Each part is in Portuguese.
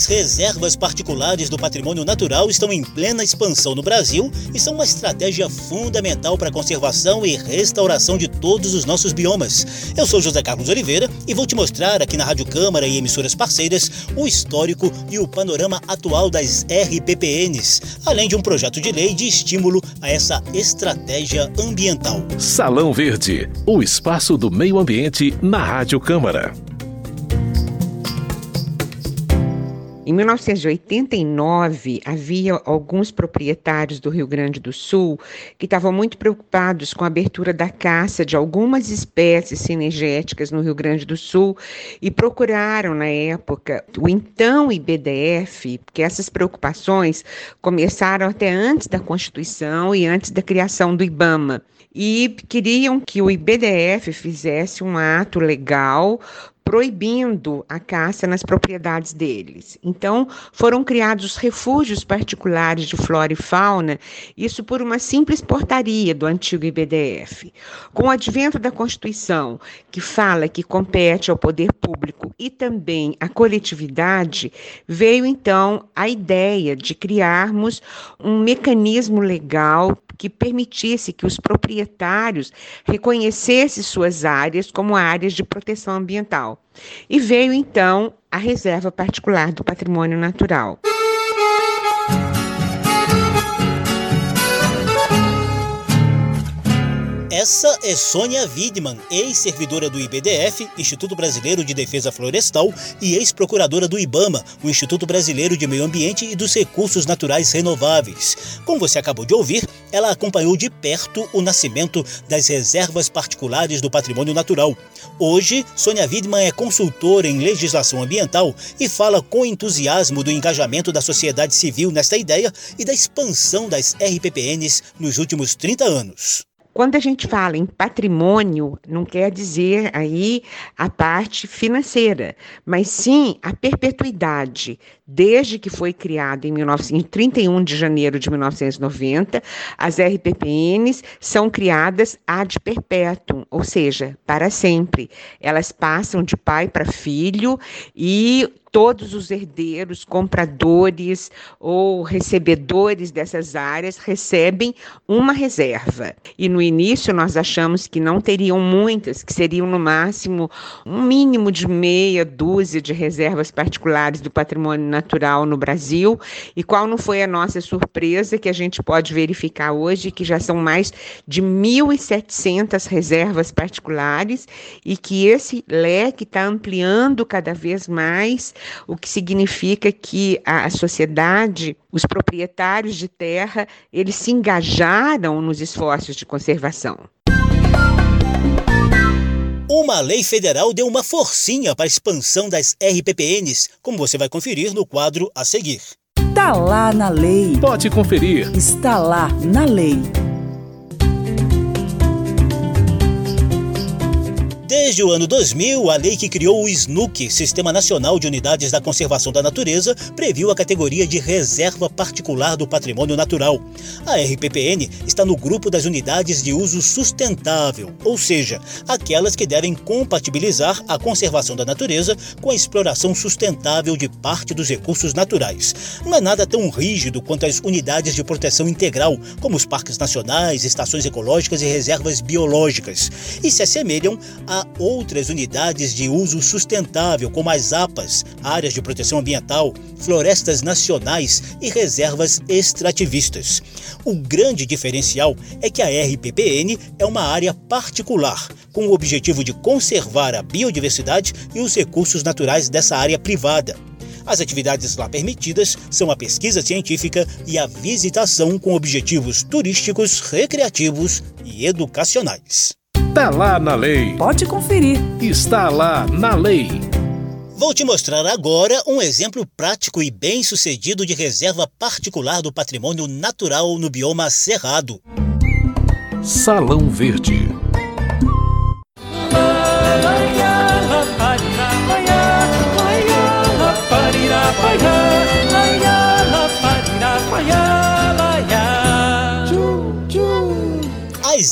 As reservas particulares do patrimônio natural estão em plena expansão no Brasil e são uma estratégia fundamental para a conservação e restauração de todos os nossos biomas. Eu sou José Carlos Oliveira e vou te mostrar aqui na Rádio Câmara e emissoras parceiras o histórico e o panorama atual das RPPNs, além de um projeto de lei de estímulo a essa estratégia ambiental. Salão Verde, o espaço do meio ambiente na Rádio Câmara. Em 1989, havia alguns proprietários do Rio Grande do Sul que estavam muito preocupados com a abertura da caça de algumas espécies cinegéticas no Rio Grande do Sul e procuraram, na época, o então IBDF, porque essas preocupações começaram até antes da Constituição e antes da criação do IBAMA e queriam que o IBDF fizesse um ato legal proibindo a caça nas propriedades deles. Então, foram criados refúgios particulares de flora e fauna, isso por uma simples portaria do antigo IBDF. Com o advento da Constituição, que fala que compete ao poder público e também à coletividade, veio então a ideia de criarmos um mecanismo legal que permitisse que os proprietários reconhecessem suas áreas como áreas de proteção ambiental. E veio então a Reserva Particular do Patrimônio Natural. Essa é Sônia Widman, ex-servidora do IBDF, Instituto Brasileiro de Defesa Florestal, e ex-procuradora do IBAMA, o Instituto Brasileiro de Meio Ambiente e dos Recursos Naturais Renováveis. Como você acabou de ouvir, ela acompanhou de perto o nascimento das reservas particulares do patrimônio natural. Hoje, Sônia Widman é consultora em legislação ambiental e fala com entusiasmo do engajamento da sociedade civil nesta ideia e da expansão das RPPNs nos últimos 30 anos. Quando a gente fala em patrimônio, não quer dizer aí a parte financeira, mas sim a perpetuidade. Desde que foi criada em 31 de janeiro de 1990, as RPPNs são criadas ad perpetuum, ou seja, para sempre. Elas passam de pai para filho e todos os herdeiros, compradores ou recebedores dessas áreas recebem uma reserva. E no início nós achamos que não teriam muitas, que seriam no máximo um mínimo de meia dúzia de reservas particulares do patrimônio natural no Brasil. E qual não foi a nossa surpresa que a gente pode verificar hoje que já são mais de 1.700 reservas particulares e que esse leque está ampliando cada vez mais o que significa que a sociedade, os proprietários de terra, eles se engajaram nos esforços de conservação. Uma lei federal deu uma forcinha para a expansão das RPPNs, como você vai conferir no quadro a seguir. Está lá na lei. Pode conferir. Está lá na lei. Desde o ano 2000, a lei que criou o SNUC, Sistema Nacional de Unidades da Conservação da Natureza, previu a categoria de Reserva Particular do Patrimônio Natural. A RPPN está no grupo das unidades de uso sustentável, ou seja, aquelas que devem compatibilizar a conservação da natureza com a exploração sustentável de parte dos recursos naturais. Não é nada tão rígido quanto as unidades de proteção integral, como os parques nacionais, estações ecológicas e reservas biológicas, e se assemelham a outras unidades de uso sustentável, como as APAs, áreas de proteção ambiental, florestas nacionais e reservas extrativistas. O grande diferencial é que a RPPN é uma área particular, com o objetivo de conservar a biodiversidade e os recursos naturais dessa área privada. As atividades lá permitidas são a pesquisa científica e a visitação com objetivos turísticos, recreativos e educacionais. Está lá na lei. Pode conferir. Está lá na lei. Vou te mostrar agora um exemplo prático e bem sucedido de reserva particular do patrimônio natural no bioma Cerrado. Salão Verde.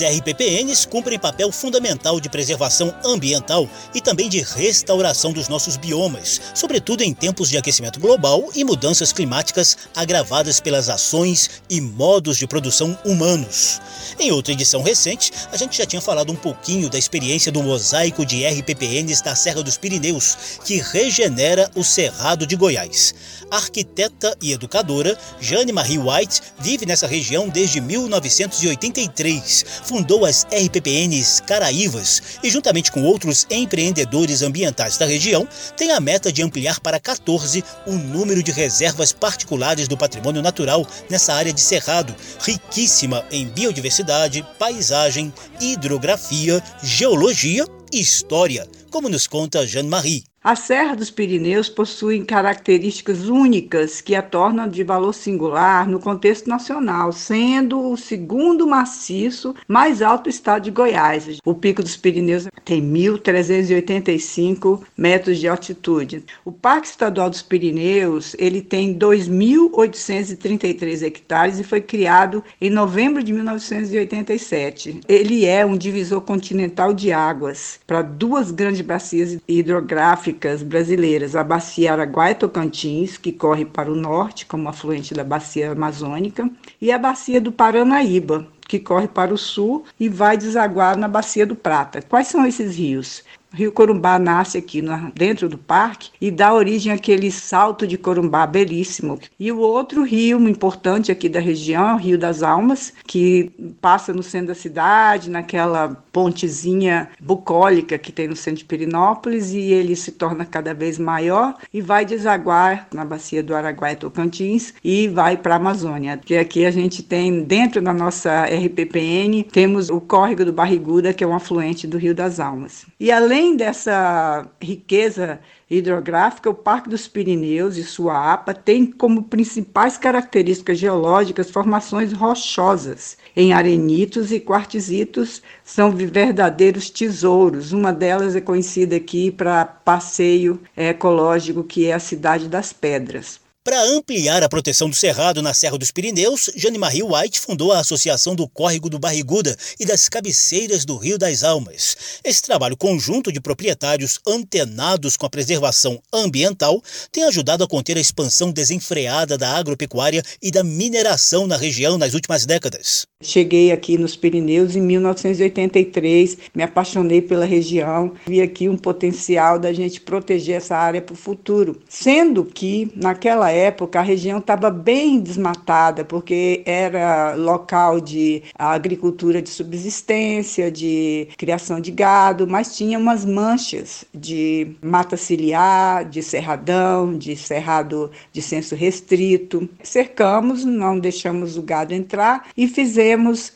RPPNs cumprem papel fundamental de preservação ambiental e também de restauração dos nossos biomas, sobretudo em tempos de aquecimento global e mudanças climáticas agravadas pelas ações e modos de produção humanos. Em outra edição recente, a gente já tinha falado um pouquinho da experiência do mosaico de RPPNs da Serra dos Pirineus, que regenera o Cerrado de Goiás. Arquiteta e educadora Jane Marie White vive nessa região desde 1983. Fundou as RPPNs Caraívas e, juntamente com outros empreendedores ambientais da região, tem a meta de ampliar para 14 o número de reservas particulares do patrimônio natural nessa área de cerrado, riquíssima em biodiversidade, paisagem, hidrografia, geologia e história, como nos conta Jeanne-Marie. A Serra dos Pirineus possui características únicas que a tornam de valor singular no contexto nacional, sendo o segundo maciço mais alto do estado de Goiás. O Pico dos Pirineus tem 1.385 metros de altitude. O Parque Estadual dos Pirineus ele tem 2.833 hectares e foi criado em novembro de 1987. Ele é um divisor continental de águas para duas grandes bacias hidrográficas brasileiras, a bacia Araguaia-Tocantins, que corre para o norte, como afluente da bacia amazônica, e a bacia do Paranaíba, que corre para o sul e vai desaguar na Bacia do Prata. Quais são esses rios? Rio Corumbá nasce aqui dentro do parque e dá origem àquele salto de Corumbá belíssimo. E o outro rio importante aqui da região o Rio das Almas, que passa no centro da cidade, naquela pontezinha bucólica que tem no centro de Perinópolis, e ele se torna cada vez maior e vai desaguar na bacia do Araguaia Tocantins e vai para a Amazônia. Que aqui a gente tem, dentro da nossa RPPN, temos o córrego do Barriguda, que é um afluente do Rio das Almas. E além Além dessa riqueza hidrográfica, o Parque dos Pirineus e sua APA tem como principais características geológicas formações rochosas em arenitos e quartzitos são verdadeiros tesouros. Uma delas é conhecida aqui para passeio ecológico, que é a Cidade das Pedras. Para ampliar a proteção do cerrado na Serra dos Pirineus, Jane-Marie White fundou a Associação do Córrego do Barriguda e das Cabeceiras do Rio das Almas. Esse trabalho conjunto de proprietários antenados com a preservação ambiental tem ajudado a conter a expansão desenfreada da agropecuária e da mineração na região nas últimas décadas. Cheguei aqui nos Pirineus em 1983, me apaixonei pela região, vi aqui um potencial da gente proteger essa área para o futuro. Sendo que, naquela época, a região estava bem desmatada, porque era local de agricultura de subsistência, de criação de gado, mas tinha umas manchas de mata ciliar, de cerradão, de cerrado de censo restrito. Cercamos, não deixamos o gado entrar e fizemos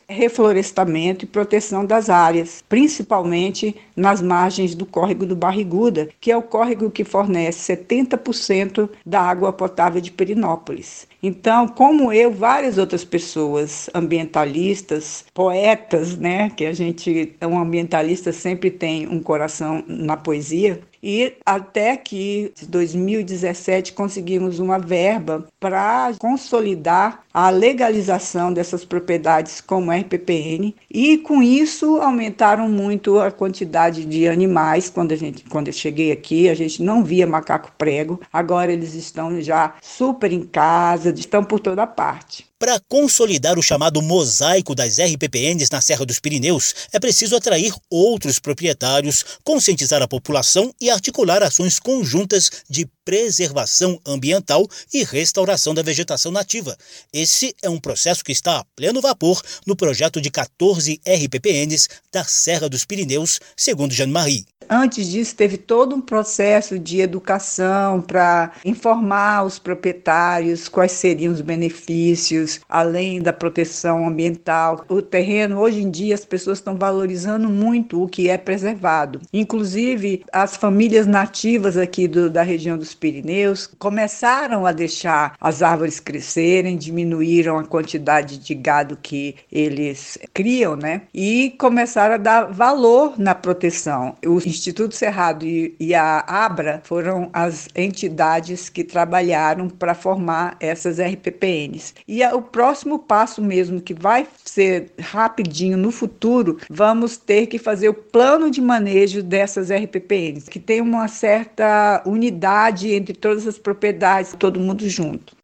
reflorestamento e proteção das áreas, principalmente nas margens do córrego do Barriguda, que é o córrego que fornece 70% da água potável de Perinópolis. Então, como eu, várias outras pessoas, ambientalistas, poetas, né, que a gente, um ambientalista sempre tem um coração na poesia, e até que em 2017 conseguimos uma verba para consolidar a legalização dessas propriedades como RPPN e com isso aumentaram muito a quantidade de animais. Quando a gente quando eu cheguei aqui a gente não via macaco prego. Agora eles estão já super em casa estão por toda parte para consolidar o chamado mosaico das RPPNs na Serra dos Pirineus, é preciso atrair outros proprietários, conscientizar a população e articular ações conjuntas de preservação ambiental e restauração da vegetação nativa. Esse é um processo que está a pleno vapor no projeto de 14 RPPNs da Serra dos Pirineus, segundo Jeanne-Marie. Antes disso, teve todo um processo de educação para informar os proprietários quais seriam os benefícios, além da proteção ambiental. O terreno, hoje em dia, as pessoas estão valorizando muito o que é preservado. Inclusive, as famílias nativas aqui do, da região dos Pirineus começaram a deixar as árvores crescerem, diminuíram a quantidade de gado que eles criam, né? E começaram a dar valor na proteção. O Instituto Cerrado e, e a Abra foram as entidades que trabalharam para formar essas RPPNs. E a, o próximo passo mesmo, que vai ser rapidinho no futuro, vamos ter que fazer o plano de manejo dessas RPPNs, que tem uma certa unidade entre todas as propriedades, todo mundo junto.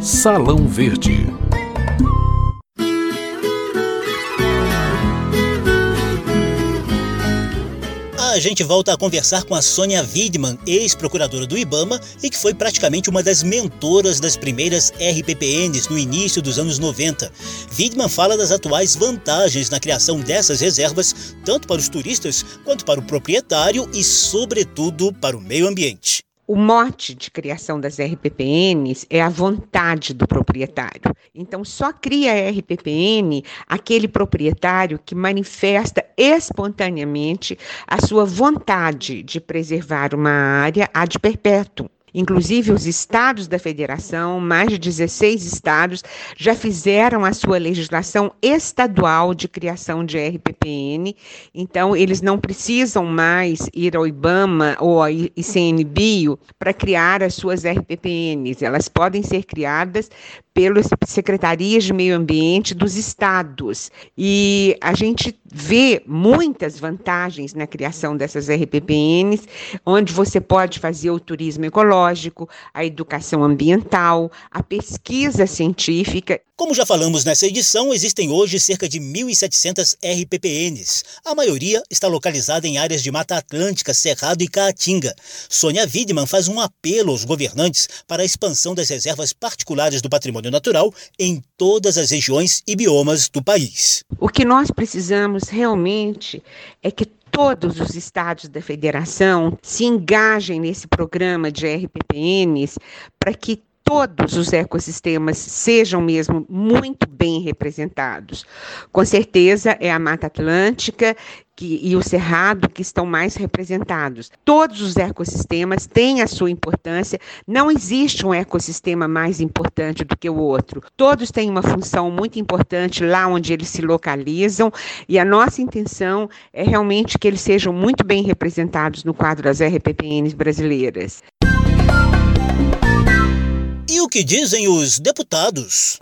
Salão Verde. A gente volta a conversar com a Sônia Widman, ex-procuradora do IBAMA e que foi praticamente uma das mentoras das primeiras RPPNs no início dos anos 90. Widman fala das atuais vantagens na criação dessas reservas, tanto para os turistas quanto para o proprietário e, sobretudo, para o meio ambiente. O mote de criação das RPPNs é a vontade do proprietário. Então, só cria a RPPN aquele proprietário que manifesta espontaneamente a sua vontade de preservar uma área ad perpétuo. Inclusive, os estados da federação, mais de 16 estados, já fizeram a sua legislação estadual de criação de RPPN. Então, eles não precisam mais ir ao IBAMA ou ao ICMBio para criar as suas RPPNs. Elas podem ser criadas pelas secretarias de meio ambiente dos estados. E a gente vê muitas vantagens na criação dessas RPPNs, onde você pode fazer o turismo ecológico, a educação ambiental, a pesquisa científica. Como já falamos nessa edição, existem hoje cerca de 1.700 RPPNs. A maioria está localizada em áreas de Mata Atlântica, Cerrado e Caatinga. Sônia Widman faz um apelo aos governantes para a expansão das reservas particulares do patrimônio natural em todas as regiões e biomas do país. O que nós precisamos realmente é que todos os estados da federação se engajem nesse programa de RPPNs para que todos os ecossistemas sejam mesmo muito bem representados. Com certeza é a Mata Atlântica que, e o Cerrado que estão mais representados. Todos os ecossistemas têm a sua importância, não existe um ecossistema mais importante do que o outro. Todos têm uma função muito importante lá onde eles se localizam e a nossa intenção é realmente que eles sejam muito bem representados no quadro das RPPNs brasileiras. E o que dizem os deputados?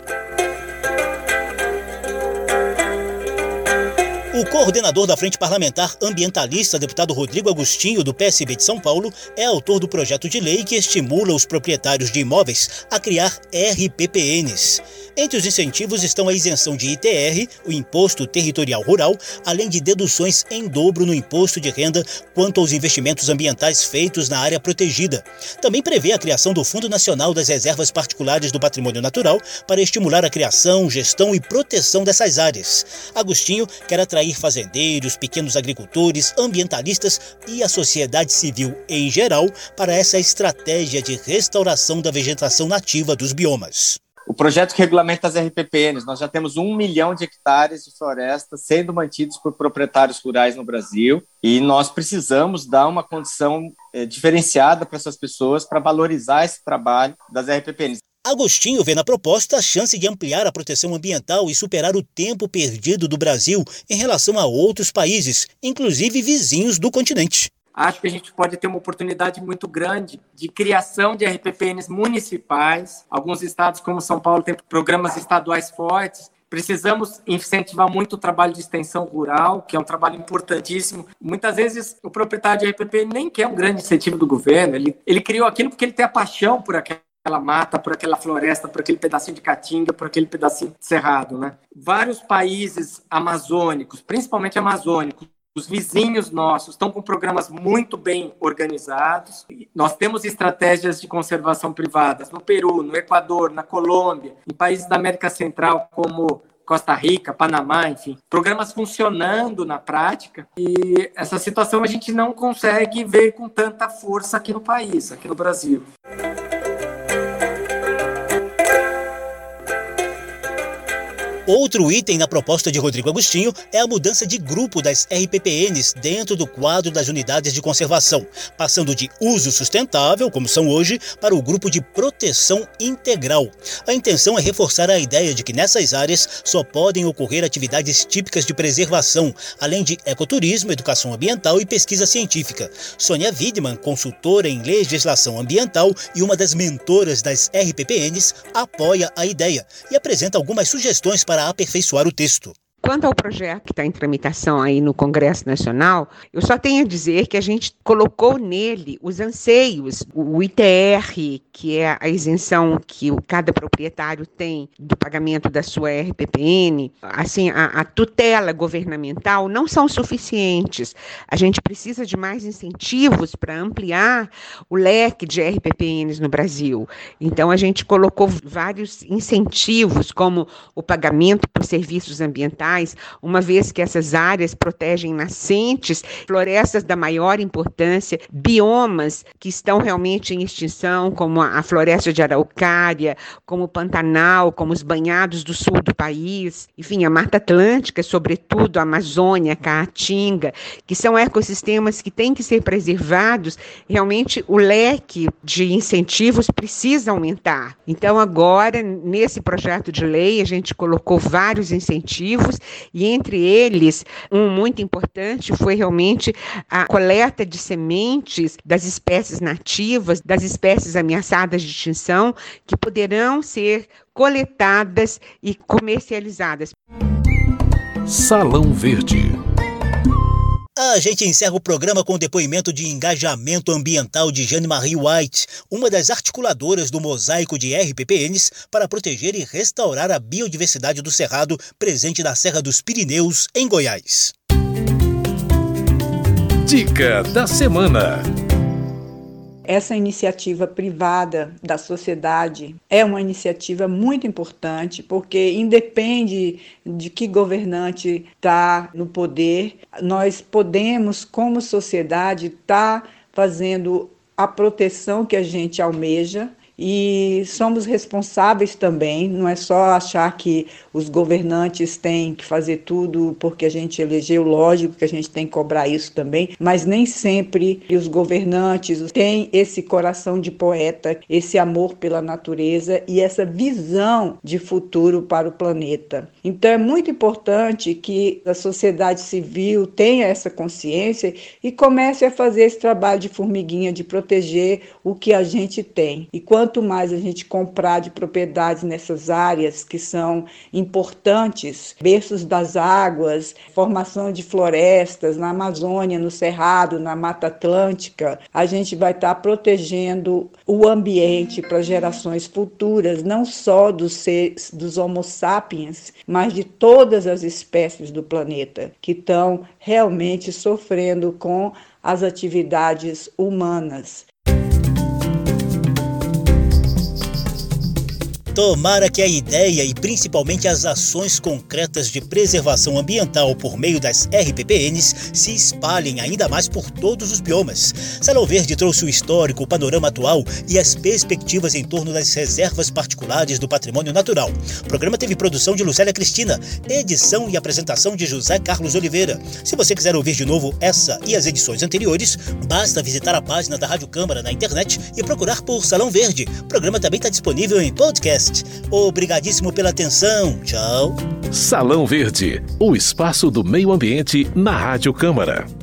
O coordenador da Frente Parlamentar Ambientalista, deputado Rodrigo Agostinho, do PSB de São Paulo, é autor do projeto de lei que estimula os proprietários de imóveis a criar RPPNs. Entre os incentivos estão a isenção de ITR, o Imposto Territorial Rural, além de deduções em dobro no imposto de renda quanto aos investimentos ambientais feitos na área protegida. Também prevê a criação do Fundo Nacional das Reservas Particulares do Patrimônio Natural para estimular a criação, gestão e proteção dessas áreas. Agostinho quer atrair atrair fazendeiros, pequenos agricultores, ambientalistas e a sociedade civil em geral para essa estratégia de restauração da vegetação nativa dos biomas. O projeto que regulamenta as RPPNs, nós já temos um milhão de hectares de floresta sendo mantidos por proprietários rurais no Brasil e nós precisamos dar uma condição é, diferenciada para essas pessoas para valorizar esse trabalho das RPPNs. Agostinho vê na proposta a chance de ampliar a proteção ambiental e superar o tempo perdido do Brasil em relação a outros países, inclusive vizinhos do continente. Acho que a gente pode ter uma oportunidade muito grande de criação de RPPNs municipais. Alguns estados, como São Paulo, têm programas estaduais fortes. Precisamos incentivar muito o trabalho de extensão rural, que é um trabalho importantíssimo. Muitas vezes o proprietário de RPP nem quer um grande incentivo do governo, ele, ele criou aquilo porque ele tem a paixão por aquela aquela mata, por aquela floresta, por aquele pedacinho de caatinga, por aquele pedacinho de cerrado, né? Vários países amazônicos, principalmente amazônicos, os vizinhos nossos estão com programas muito bem organizados. Nós temos estratégias de conservação privadas no Peru, no Equador, na Colômbia, em países da América Central como Costa Rica, Panamá, enfim, programas funcionando na prática e essa situação a gente não consegue ver com tanta força aqui no país, aqui no Brasil. Outro item na proposta de Rodrigo Agostinho é a mudança de grupo das RPPNs dentro do quadro das unidades de conservação, passando de uso sustentável, como são hoje, para o grupo de proteção integral. A intenção é reforçar a ideia de que nessas áreas só podem ocorrer atividades típicas de preservação, além de ecoturismo, educação ambiental e pesquisa científica. Sônia Widman, consultora em legislação ambiental e uma das mentoras das RPPNs, apoia a ideia e apresenta algumas sugestões para para aperfeiçoar o texto. Quanto ao projeto que está em tramitação aí no Congresso Nacional, eu só tenho a dizer que a gente colocou nele os anseios, o ITR, que é a isenção que cada proprietário tem do pagamento da sua RPPN, assim, a, a tutela governamental não são suficientes. A gente precisa de mais incentivos para ampliar o leque de RPPNs no Brasil. Então, a gente colocou vários incentivos, como o pagamento por serviços ambientais uma vez que essas áreas protegem nascentes, florestas da maior importância, biomas que estão realmente em extinção, como a floresta de araucária, como o Pantanal, como os banhados do sul do país, enfim, a Mata Atlântica, sobretudo a Amazônia, a Caatinga, que são ecossistemas que têm que ser preservados, realmente o leque de incentivos precisa aumentar. Então, agora, nesse projeto de lei, a gente colocou vários incentivos e entre eles, um muito importante foi realmente a coleta de sementes das espécies nativas, das espécies ameaçadas de extinção, que poderão ser coletadas e comercializadas. Salão Verde. A gente encerra o programa com o depoimento de engajamento ambiental de Jane Marie White, uma das articuladoras do mosaico de RPPNs para proteger e restaurar a biodiversidade do cerrado presente na Serra dos Pirineus, em Goiás. Dica da semana essa iniciativa privada da sociedade é uma iniciativa muito importante, porque independe de que governante está no poder, nós podemos, como sociedade, estar tá fazendo a proteção que a gente almeja e somos responsáveis também, não é só achar que os governantes têm que fazer tudo porque a gente elegeu, lógico que a gente tem que cobrar isso também, mas nem sempre os governantes têm esse coração de poeta, esse amor pela natureza e essa visão de futuro para o planeta. Então é muito importante que a sociedade civil tenha essa consciência e comece a fazer esse trabalho de formiguinha de proteger o que a gente tem. E quando quanto mais a gente comprar de propriedades nessas áreas que são importantes, berços das águas, formação de florestas na Amazônia, no Cerrado, na Mata Atlântica, a gente vai estar protegendo o ambiente para gerações futuras, não só dos seres, dos Homo sapiens, mas de todas as espécies do planeta que estão realmente sofrendo com as atividades humanas. Tomara que a ideia e principalmente as ações concretas de preservação ambiental por meio das RPPNs se espalhem ainda mais por todos os biomas. Salão Verde trouxe o histórico, o panorama atual e as perspectivas em torno das reservas particulares do patrimônio natural. O programa teve produção de Lucélia Cristina, edição e apresentação de José Carlos Oliveira. Se você quiser ouvir de novo essa e as edições anteriores, basta visitar a página da Rádio Câmara na internet e procurar por Salão Verde. O programa também está disponível em podcast podcast. Obrigadíssimo pela atenção. Tchau. Salão Verde, o espaço do meio ambiente na Rádio Câmara.